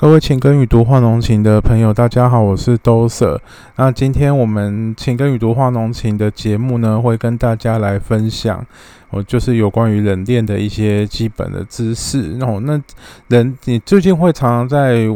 各位情根与读化浓情的朋友，大家好，我是 Doser。那今天我们情根与读化浓情的节目呢，会跟大家来分享，哦，就是有关于冷链的一些基本的知识。然后，那人你最近会常常在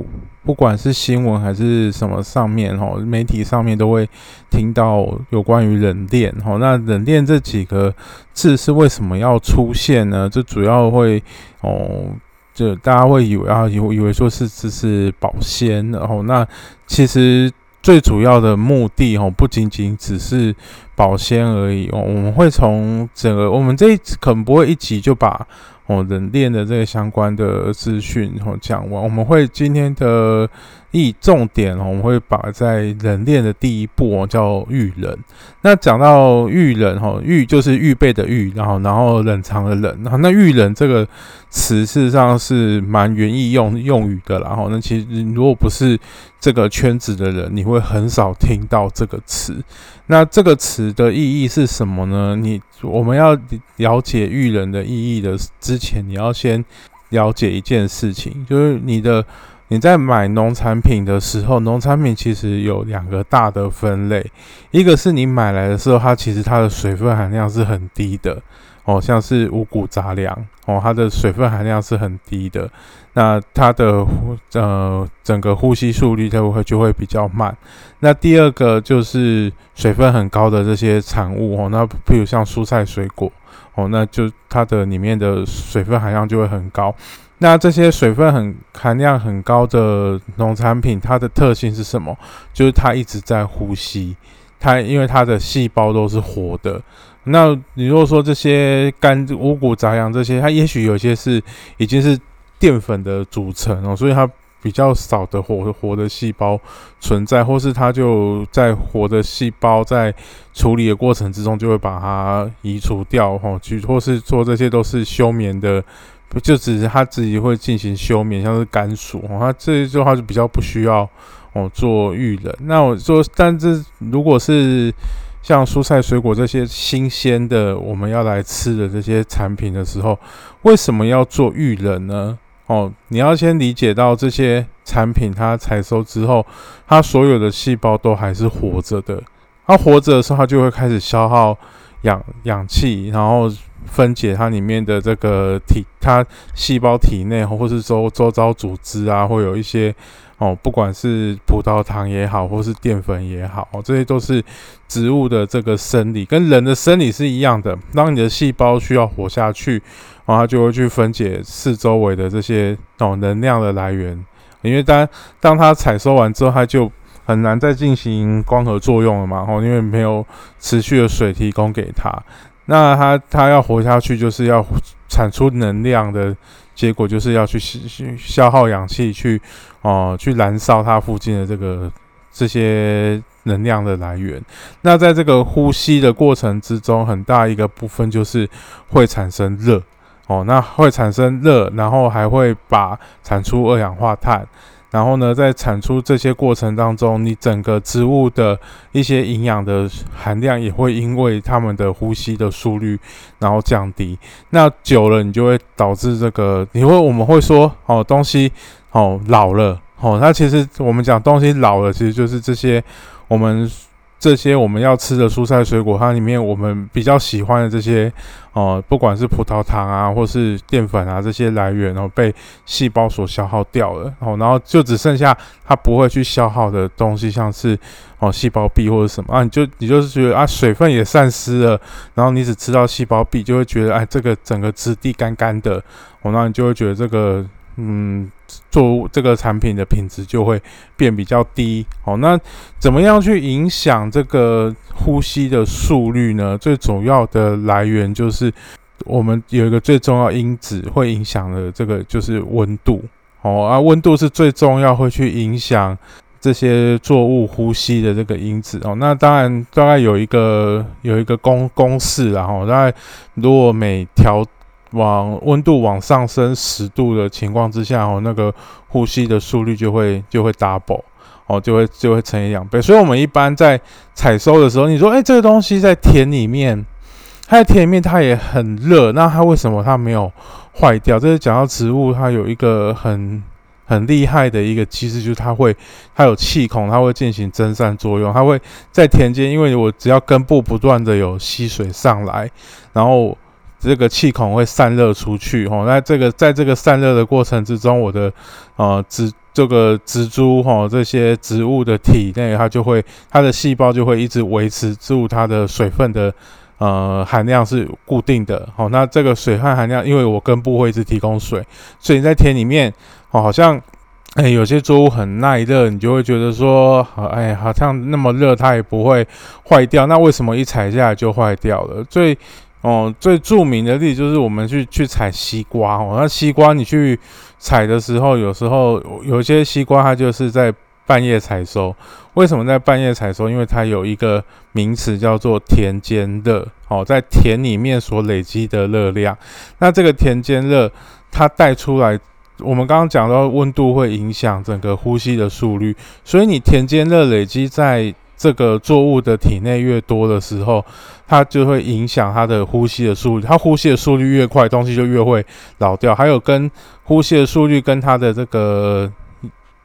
不管是新闻还是什么上面，哦，媒体上面都会听到有关于冷链。哦，那冷链这几个字是为什么要出现呢？这主要会哦。就大家会以为啊，以以为说是只是保鲜，然后那其实最主要的目的哦，不仅仅只是保鲜而已哦。我们会从整个我们这一次可能不会一集就把哦冷链的这个相关的资讯哦讲完，我们会今天的。一重点哦，我们会把在冷链的第一步哦叫预冷。那讲到预冷哈，预就是预备的预，然后然后冷藏的冷。然后那预冷这个词事实上是蛮原意用用语的，然后那其实如果不是这个圈子的人，你会很少听到这个词。那这个词的意义是什么呢？你我们要了解育人的意义的之前，你要先了解一件事情，就是你的。你在买农产品的时候，农产品其实有两个大的分类，一个是你买来的时候，它其实它的水分含量是很低的哦，像是五谷杂粮哦，它的水分含量是很低的，那它的呼呃整个呼吸速率就会就会比较慢。那第二个就是水分很高的这些产物哦，那譬如像蔬菜水果哦，那就它的里面的水分含量就会很高。那这些水分很含量很高的农产品，它的特性是什么？就是它一直在呼吸，它因为它的细胞都是活的。那你如果说这些干五谷杂粮这些，它也许有些是已经是淀粉的组成哦，所以它比较少的活活的细胞存在，或是它就在活的细胞在处理的过程之中就会把它移除掉哈，去或是做这些都是休眠的。不就只是它自己会进行休眠，像是甘薯哦，它这句话就比较不需要哦做预冷。那我说，但是如果是像蔬菜水果这些新鲜的，我们要来吃的这些产品的时候，为什么要做预冷呢？哦，你要先理解到这些产品它采收之后，它所有的细胞都还是活着的。它活着的时候，它就会开始消耗氧氧气，然后。分解它里面的这个体，它细胞体内或是周周遭组织啊，会有一些哦，不管是葡萄糖也好，或是淀粉也好，这些都是植物的这个生理，跟人的生理是一样的。当你的细胞需要活下去，然后它就会去分解四周围的这些哦能量的来源，因为当当它采收完之后，它就很难再进行光合作用了嘛，哦，因为没有持续的水提供给它。那它它要活下去，就是要产出能量的结果，就是要去去消耗氧气，去哦去燃烧它附近的这个这些能量的来源。那在这个呼吸的过程之中，很大一个部分就是会产生热哦，那会产生热，然后还会把产出二氧化碳。然后呢，在产出这些过程当中，你整个植物的一些营养的含量也会因为它们的呼吸的速率，然后降低。那久了，你就会导致这个，你会我们会说哦，东西哦老了哦。那其实我们讲东西老了，其实就是这些我们。这些我们要吃的蔬菜水果，它里面我们比较喜欢的这些，哦，不管是葡萄糖啊，或是淀粉啊，这些来源，然后被细胞所消耗掉了，哦，然后就只剩下它不会去消耗的东西，像是哦细胞壁或者什么啊，你就你就是觉得啊水分也散失了，然后你只吃到细胞壁，就会觉得哎这个整个质地干干的，哦，那你就会觉得这个。嗯，做这个产品的品质就会变比较低。哦，那怎么样去影响这个呼吸的速率呢？最主要的来源就是我们有一个最重要因子会影响的这个就是温度。哦，啊，温度是最重要会去影响这些作物呼吸的这个因子。哦，那当然大概有一个有一个公公式，然后大概如果每调往温度往上升十度的情况之下，哦，那个呼吸的速率就会就会 double，哦，就会就会乘以两倍。所以，我们一般在采收的时候，你说，哎，这个东西在田里面，它在田里面它也很热，那它为什么它没有坏掉？这是讲到植物，它有一个很很厉害的一个机制，就是它会它有气孔，它会进行蒸散作用，它会在田间，因为我只要根部不断的有吸水上来，然后这个气孔会散热出去，吼，那这个在这个散热的过程之中，我的呃植这个植株哈这些植物的体内，它就会它的细胞就会一直维持住它的水分的。呃，含量是固定的，好，那这个水汗含量，因为我根部会一直提供水，所以在田里面，哦，好像，哎，有些作物很耐热，你就会觉得说，好，哎，好像那么热它也不会坏掉，那为什么一采下来就坏掉了？最，哦，最著名的例子就是我们去去采西瓜，哦，那西瓜你去采的时候，有时候有些西瓜它就是在。半夜采收，为什么在半夜采收？因为它有一个名词叫做田间热，哦，在田里面所累积的热量。那这个田间热，它带出来，我们刚刚讲到温度会影响整个呼吸的速率，所以你田间热累积在这个作物的体内越多的时候，它就会影响它的呼吸的速率。它呼吸的速率越快，东西就越会老掉。还有跟呼吸的速率跟它的这个。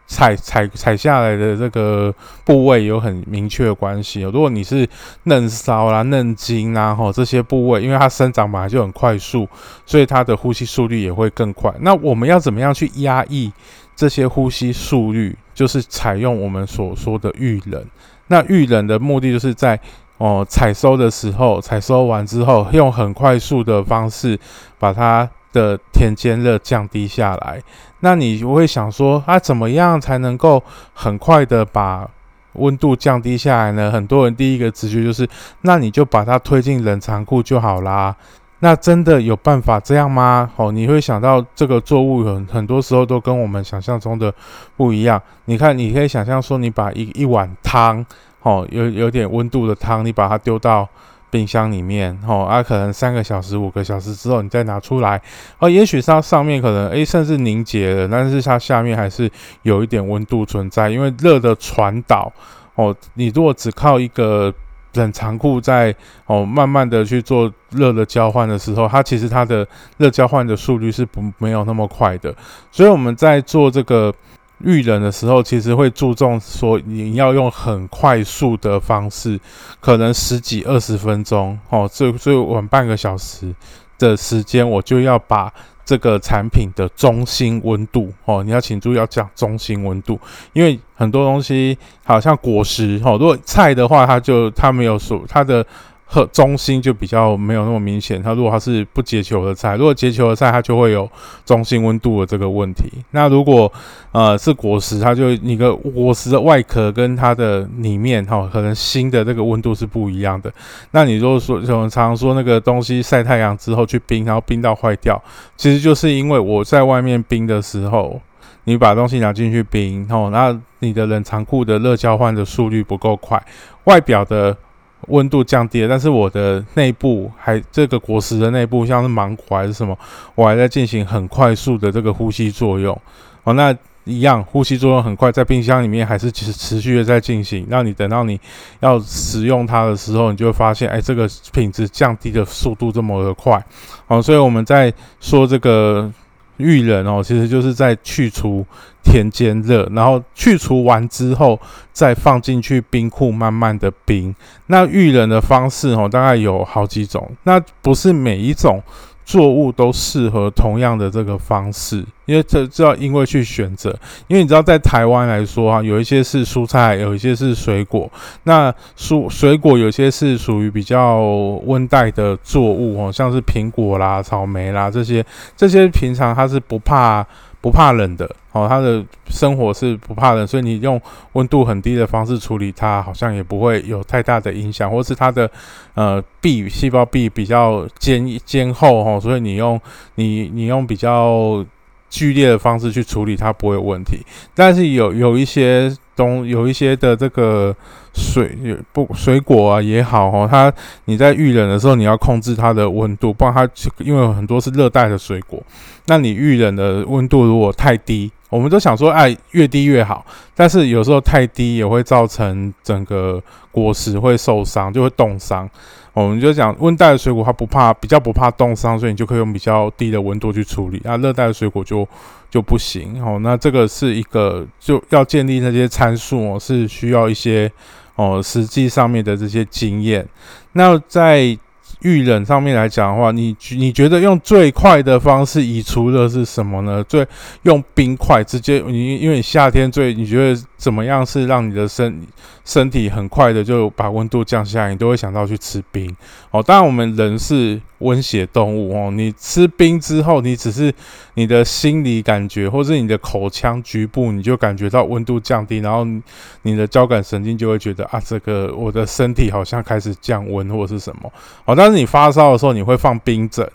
采采采下来的这个部位有很明确的关系。如果你是嫩梢啦、嫩茎啦，吼这些部位，因为它生长本来就很快速，所以它的呼吸速率也会更快。那我们要怎么样去压抑这些呼吸速率？就是采用我们所说的预冷。那预冷的目的就是在哦采收的时候，采收完之后，用很快速的方式把它。的田间热降低下来，那你会想说，啊，怎么样才能够很快的把温度降低下来呢？很多人第一个直觉就是，那你就把它推进冷藏库就好啦。那真的有办法这样吗？哦，你会想到这个作物很很多时候都跟我们想象中的不一样。你看，你可以想象说，你把一一碗汤，哦，有有点温度的汤，你把它丢到。冰箱里面，哦，啊，可能三个小时、五个小时之后，你再拿出来，哦，也许它上面可能，诶，甚至凝结了，但是它下面还是有一点温度存在，因为热的传导，哦，你如果只靠一个冷藏库在，哦，慢慢的去做热的交换的时候，它其实它的热交换的速率是不没有那么快的，所以我们在做这个。遇冷的时候，其实会注重说你要用很快速的方式，可能十几二十分钟哦，最最晚半个小时的时间，我就要把这个产品的中心温度哦，你要请注意要讲中心温度，因为很多东西好像果实哦，如果菜的话，它就它没有说它的。和中心就比较没有那么明显。它如果它是不结球的菜，如果结球的菜，它就会有中心温度的这个问题。那如果呃是果实，它就你个果实的外壳跟它的里面哈，可能新的这个温度是不一样的。那你如果说我们常说那个东西晒太阳之后去冰，然后冰到坏掉，其实就是因为我在外面冰的时候，你把东西拿进去冰，哦，那你的冷藏库的热交换的速率不够快，外表的。温度降低了，但是我的内部还这个果实的内部，像是芒果还是什么，我还在进行很快速的这个呼吸作用。哦，那一样呼吸作用很快，在冰箱里面还是其实持续的在进行。那你等到你要使用它的时候，你就会发现，哎，这个品质降低的速度这么的快。哦，所以我们在说这个。育人哦，其实就是在去除田间热，然后去除完之后再放进去冰库慢慢的冰。那育冷的方式哦，大概有好几种，那不是每一种。作物都适合同样的这个方式，因为这这要因为去选择，因为你知道在台湾来说啊，有一些是蔬菜，有一些是水果。那蔬水果有些是属于比较温带的作物哦，像是苹果啦、草莓啦这些，这些平常它是不怕。不怕冷的哦，它的生活是不怕冷，所以你用温度很低的方式处理它，好像也不会有太大的影响，或是它的呃壁细胞壁比较坚坚厚哈，所以你用你你用比较剧烈的方式去处理它不会有问题。但是有有一些东有一些的这个水不水果啊也好吼，它你在遇冷的时候你要控制它的温度，不然它因为很多是热带的水果。那你遇冷的温度如果太低我们都想说，哎，越低越好。但是有时候太低也会造成整个果实会受伤，就会冻伤。我们就讲温带的水果它不怕，比较不怕冻伤，所以你就可以用比较低的温度去处理。那热带的水果就就不行。哦，那这个是一个就要建立那些参数哦，是需要一些哦实际上面的这些经验。那在遇冷上面来讲的话，你你觉得用最快的方式移除热是什么呢？最用冰块直接，你因为你夏天最你觉得怎么样是让你的身身体很快的就把温度降下来，你都会想到去吃冰哦。当然我们人是温血动物哦，你吃冰之后，你只是你的心理感觉，或是你的口腔局部你就感觉到温度降低，然后你的交感神经就会觉得啊，这个我的身体好像开始降温或是什么哦。但是你发烧的时候，你会放冰枕，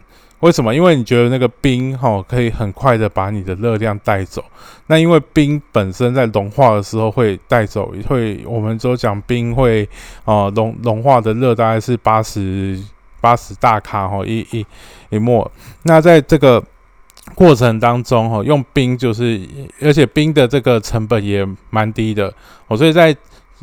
为什么？因为你觉得那个冰哈可以很快的把你的热量带走。那因为冰本身在融化的时候会带走，会我们都讲冰会啊融融化的热大概是八十八十大卡哈一一一末。那在这个过程当中哈，用冰就是，而且冰的这个成本也蛮低的哦，所以在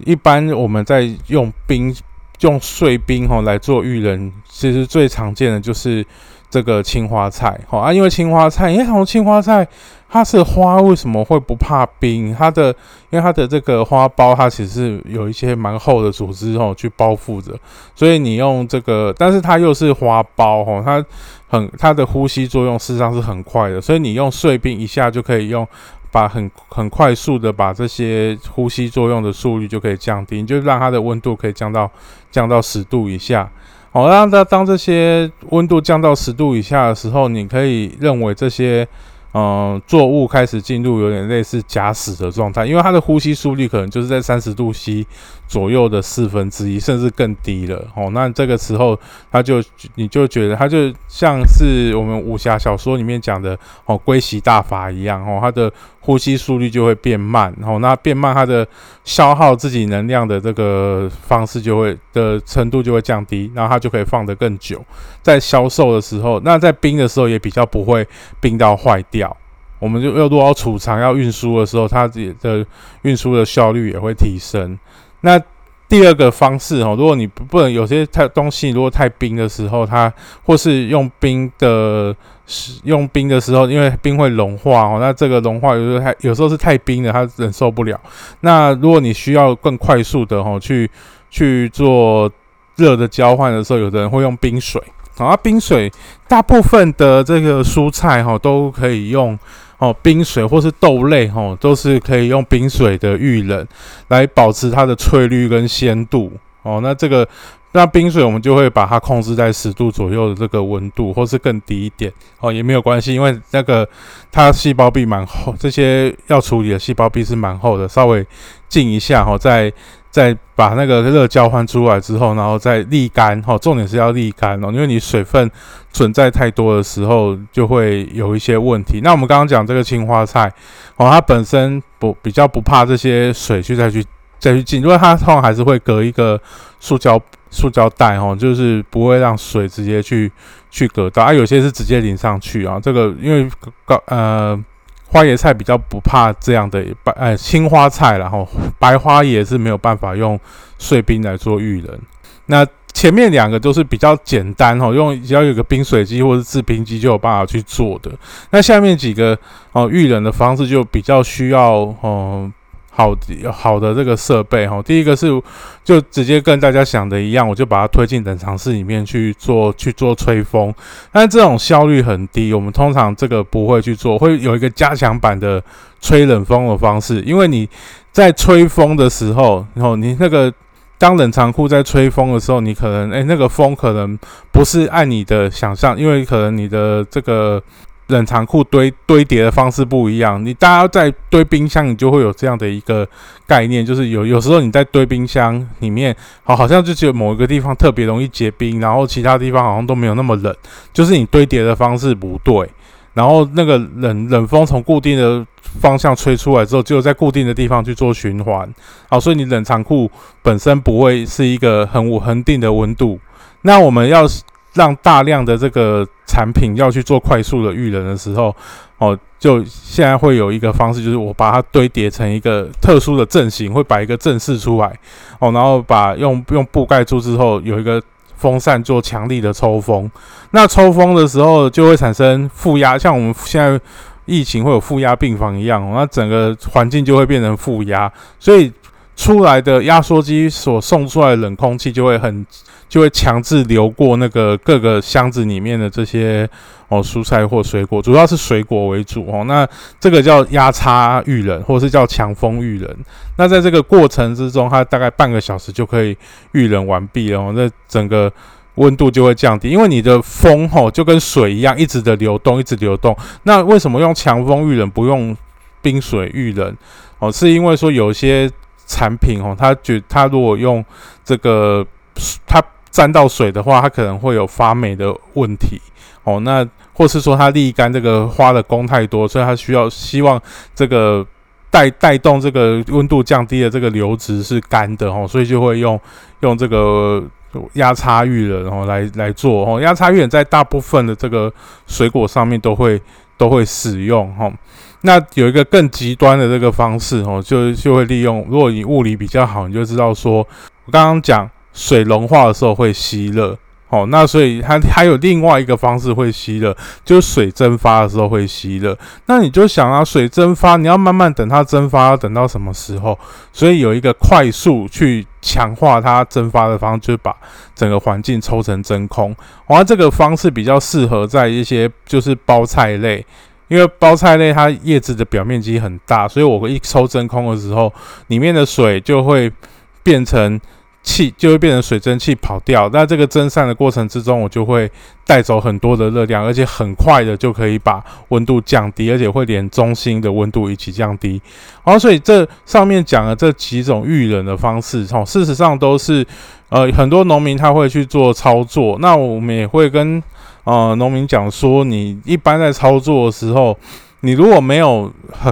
一般我们在用冰。用碎冰哈来做芋人，其实最常见的就是这个青花菜哈啊，因为青花菜，因为从青花菜它是花，为什么会不怕冰？它的因为它的这个花苞，它其实是有一些蛮厚的组织哦去包覆着，所以你用这个，但是它又是花苞哈，它很它的呼吸作用事实上是很快的，所以你用碎冰一下就可以用。把很很快速的把这些呼吸作用的速率就可以降低，就让它的温度可以降到降到十度以下。好，让它当这些温度降到十度以下的时候，你可以认为这些。嗯，作物开始进入有点类似假死的状态，因为它的呼吸速率可能就是在三十度 C 左右的四分之一，甚至更低了。哦，那这个时候它就你就觉得它就像是我们武侠小说里面讲的哦，龟息大法一样哦，它的呼吸速率就会变慢，然后那变慢，它的消耗自己能量的这个方式就会的程度就会降低，然后它就可以放得更久。在销售的时候，那在冰的时候也比较不会冰到坏掉。我们就要如果要储藏、要运输的时候，它自己的运输的效率也会提升。那第二个方式哦，如果你不能有些太东西，如果太冰的时候，它或是用冰的用冰的时候，因为冰会融化哦，那这个融化有时候太有时候是太冰的，它忍受不了。那如果你需要更快速的哦去去做热的交换的时候，有的人会用冰水。啊，冰水大部分的这个蔬菜哈都可以用哦，冰水或是豆类哈都是可以用冰水的预冷来保持它的翠绿跟鲜度哦。那这个那冰水我们就会把它控制在十度左右的这个温度，或是更低一点哦也没有关系，因为那个它细胞壁蛮厚，这些要处理的细胞壁是蛮厚的，稍微静一下哈再。再把那个热交换出来之后，然后再沥干，哈，重点是要沥干哦，因为你水分存在太多的时候，就会有一些问题。那我们刚刚讲这个青花菜，哦，它本身不比较不怕这些水去再去再去进，因为它通常还是会隔一个塑胶塑胶袋，哦，就是不会让水直接去去隔到，啊，有些是直接淋上去啊，这个因为高呃。花椰菜比较不怕这样的白，呃，青花菜，然后白花椰是没有办法用碎冰来做育人。那前面两个都是比较简单哦，用只要有个冰水机或者制冰机就有办法去做的。那下面几个哦育人的方式就比较需要哦。好好的这个设备哈，第一个是就直接跟大家想的一样，我就把它推进冷藏室里面去做去做吹风，但这种效率很低，我们通常这个不会去做，会有一个加强版的吹冷风的方式，因为你在吹风的时候，然后你那个当冷藏库在吹风的时候，你可能哎那个风可能不是按你的想象，因为可能你的这个。冷藏库堆堆叠的方式不一样，你大家在堆冰箱，你就会有这样的一个概念，就是有有时候你在堆冰箱里面，好，好像就只有某一个地方特别容易结冰，然后其他地方好像都没有那么冷，就是你堆叠的方式不对，然后那个冷冷风从固定的方向吹出来之后，只有在固定的地方去做循环，好，所以你冷藏库本身不会是一个很恒定的温度，那我们要。让大量的这个产品要去做快速的预冷的时候，哦，就现在会有一个方式，就是我把它堆叠成一个特殊的阵型，会摆一个阵势出来，哦，然后把用用布盖住之后，有一个风扇做强力的抽风。那抽风的时候就会产生负压，像我们现在疫情会有负压病房一样，那整个环境就会变成负压，所以出来的压缩机所送出来的冷空气就会很。就会强制流过那个各个箱子里面的这些哦蔬菜或水果，主要是水果为主哦。那这个叫压差预冷，或者是叫强风预冷。那在这个过程之中，它大概半个小时就可以预冷完毕哦。那整个温度就会降低，因为你的风吼就跟水一样，一直的流动，一直流动。那为什么用强风预冷不用冰水预冷？哦，是因为说有些产品哦，它觉它如果用这个它。沾到水的话，它可能会有发霉的问题哦。那或是说它沥干这个花的工太多，所以它需要希望这个带带动这个温度降低的这个流质是干的哦，所以就会用用这个压差浴冷然后来来做哦。压差浴冷在大部分的这个水果上面都会都会使用哈。那有一个更极端的这个方式哦，就就会利用，如果你物理比较好，你就知道说我刚刚讲。水融化的时候会吸热，哦，那所以它还有另外一个方式会吸热，就是水蒸发的时候会吸热。那你就想啊，水蒸发你要慢慢等它蒸发，要等到什么时候？所以有一个快速去强化它蒸发的方式，就是把整个环境抽成真空。而这个方式比较适合在一些就是包菜类，因为包菜类它叶子的表面积很大，所以我一抽真空的时候，里面的水就会变成。气就会变成水蒸气跑掉，那这个蒸散的过程之中，我就会带走很多的热量，而且很快的就可以把温度降低，而且会连中心的温度一起降低。好，所以这上面讲的这几种预冷的方式，哦，事实上都是呃很多农民他会去做操作。那我们也会跟呃农民讲说，你一般在操作的时候，你如果没有很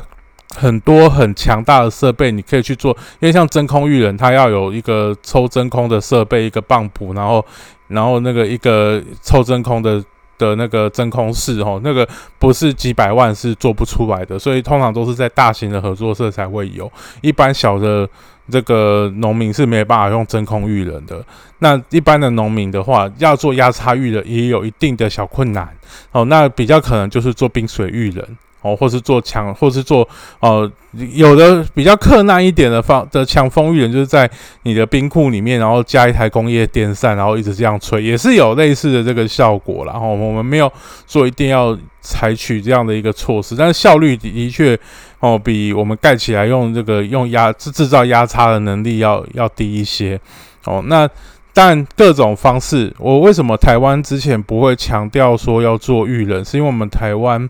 很多很强大的设备，你可以去做，因为像真空育人，它要有一个抽真空的设备，一个泵浦，然后，然后那个一个抽真空的的那个真空室，哦，那个不是几百万是做不出来的，所以通常都是在大型的合作社才会有，一般小的这个农民是没办法用真空育人的。那一般的农民的话，要做压差育的也有一定的小困难，哦，那比较可能就是做冰水育人。哦，或是做强，或是做呃，有的比较克难一点的方的强风预冷，就是在你的冰库里面，然后加一台工业电扇，然后一直这样吹，也是有类似的这个效果然后我们没有说一定要采取这样的一个措施，但是效率的确哦，比我们盖起来用这个用压制制造压差的能力要要低一些。哦，那但各种方式，我为什么台湾之前不会强调说要做预冷，是因为我们台湾。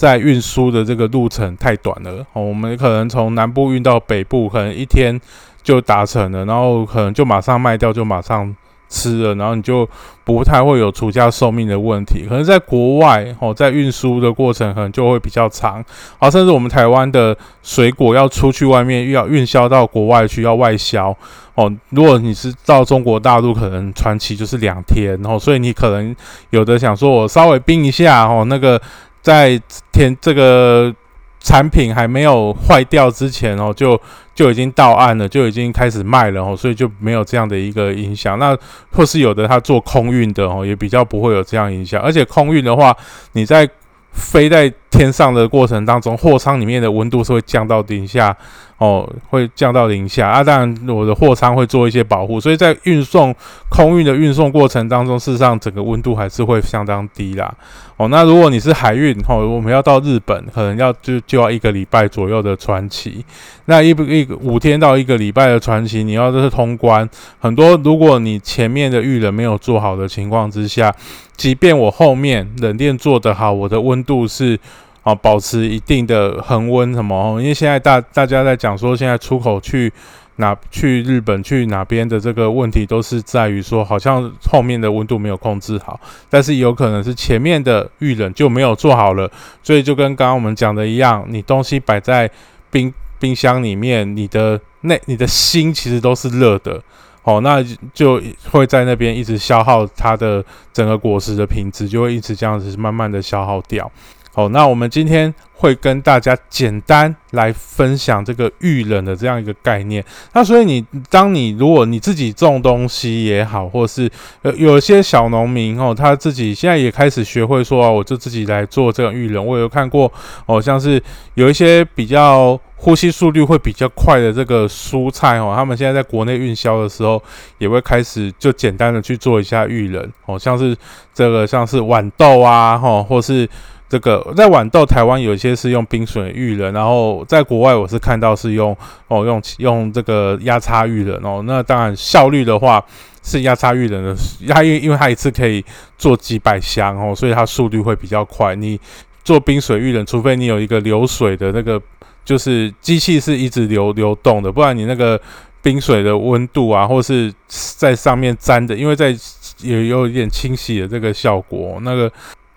在运输的这个路程太短了哦，我们可能从南部运到北部，可能一天就达成了，然后可能就马上卖掉，就马上吃了，然后你就不太会有出家寿命的问题。可能在国外哦，在运输的过程可能就会比较长，好，甚至我们台湾的水果要出去外面，要运销到国外去，要外销哦。如果你是到中国大陆，可能传奇就是两天，然后所以你可能有的想说，我稍微冰一下哦，那个。在天这个产品还没有坏掉之前哦，就就已经到岸了，就已经开始卖了哦，所以就没有这样的一个影响。那或是有的他做空运的哦，也比较不会有这样影响。而且空运的话，你在飞在天上的过程当中，货舱里面的温度是会降到零下。哦，会降到零下啊！当然，我的货仓会做一些保护，所以在运送空运的运送过程当中，事实上整个温度还是会相当低啦。哦，那如果你是海运，哦，我们要到日本，可能要就就要一个礼拜左右的船期。那一一五天到一个礼拜的船期，你要这是通关，很多如果你前面的预冷没有做好的情况之下，即便我后面冷链做得好，我的温度是。啊，保持一定的恒温什么？因为现在大大家在讲说，现在出口去哪去日本去哪边的这个问题，都是在于说，好像后面的温度没有控制好，但是有可能是前面的预冷就没有做好了，所以就跟刚刚我们讲的一样，你东西摆在冰冰箱里面，你的内你的心其实都是热的，哦，那就会在那边一直消耗它的整个果实的品质，就会一直这样子慢慢的消耗掉。好，那我们今天会跟大家简单来分享这个预冷的这样一个概念。那所以你当你如果你自己种东西也好，或是呃有些小农民哦，他自己现在也开始学会说啊，我就自己来做这个预冷。我有看过哦，像是有一些比较呼吸速率会比较快的这个蔬菜哦，他们现在在国内运销的时候，也会开始就简单的去做一下预冷哦，像是这个像是豌豆啊，哈，或是。这个在豌豆，台湾有一些是用冰水预冷，然后在国外我是看到是用哦用用这个压差预冷哦。那当然效率的话是压差预冷的，它因因为它一次可以做几百箱哦，所以它速率会比较快。你做冰水预冷，除非你有一个流水的那个，就是机器是一直流流动的，不然你那个冰水的温度啊，或是在上面粘的，因为在也有一点清洗的这个效果，那个。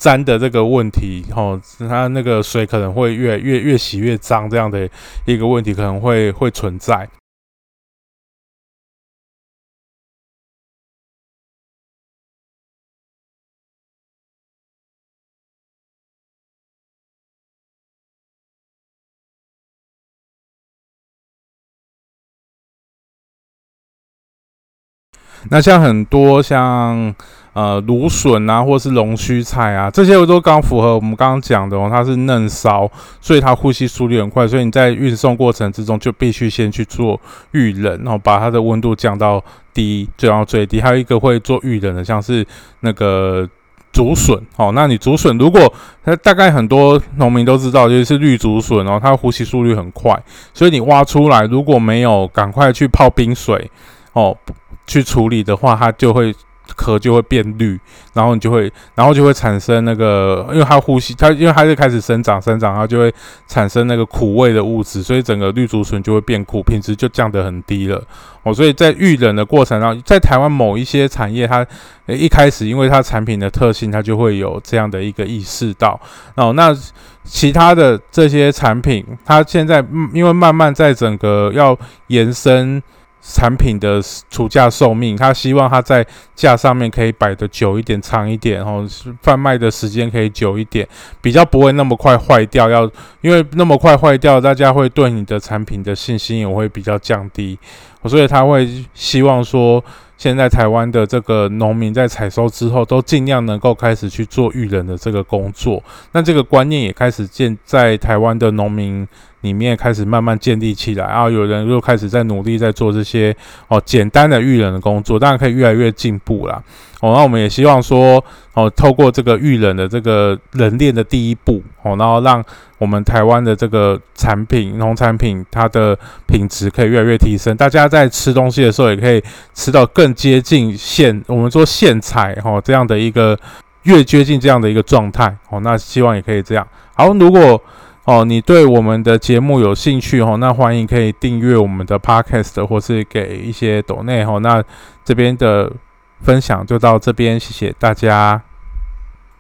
粘的这个问题，吼，它那个水可能会越越越洗越脏，这样的一个问题可能会会存在。那像很多像。呃，芦笋啊，或是龙须菜啊，这些都刚符合我们刚刚讲的哦。它是嫩烧，所以它呼吸速率很快，所以你在运送过程之中就必须先去做预冷，然后把它的温度降到低，降到最低。还有一个会做预冷的，像是那个竹笋哦。那你竹笋如果它大概很多农民都知道，就是绿竹笋哦，它呼吸速率很快，所以你挖出来如果没有赶快去泡冰水哦去处理的话，它就会。壳就会变绿，然后你就会，然后就会产生那个，因为它呼吸，它因为它是开始生长，生长它就会产生那个苦味的物质，所以整个绿竹笋就会变苦，品质就降得很低了。哦，所以在遇冷的过程中，在台湾某一些产业，它一开始因为它产品的特性，它就会有这样的一个意识到。哦，那其他的这些产品，它现在因为慢慢在整个要延伸。产品的出价寿命，他希望它在架上面可以摆的久一点、长一点，哦，贩卖的时间可以久一点，比较不会那么快坏掉。要因为那么快坏掉，大家会对你的产品的信心也会比较降低，所以他会希望说。现在台湾的这个农民在采收之后，都尽量能够开始去做育人的这个工作。那这个观念也开始建在台湾的农民里面，开始慢慢建立起来。然后有人又开始在努力在做这些哦简单的育人的工作，当然可以越来越进步啦。哦，那我们也希望说，哦，透过这个育人的这个人链的第一步，哦，然后让我们台湾的这个产品、农产品它的品质可以越来越提升。大家在吃东西的时候，也可以吃到更接近现我们说现采哈这样的一个越接近这样的一个状态。哦，那希望也可以这样。好，如果哦你对我们的节目有兴趣哦，那欢迎可以订阅我们的 Podcast，或是给一些抖内哦。那这边的。分享就到这边，谢谢大家。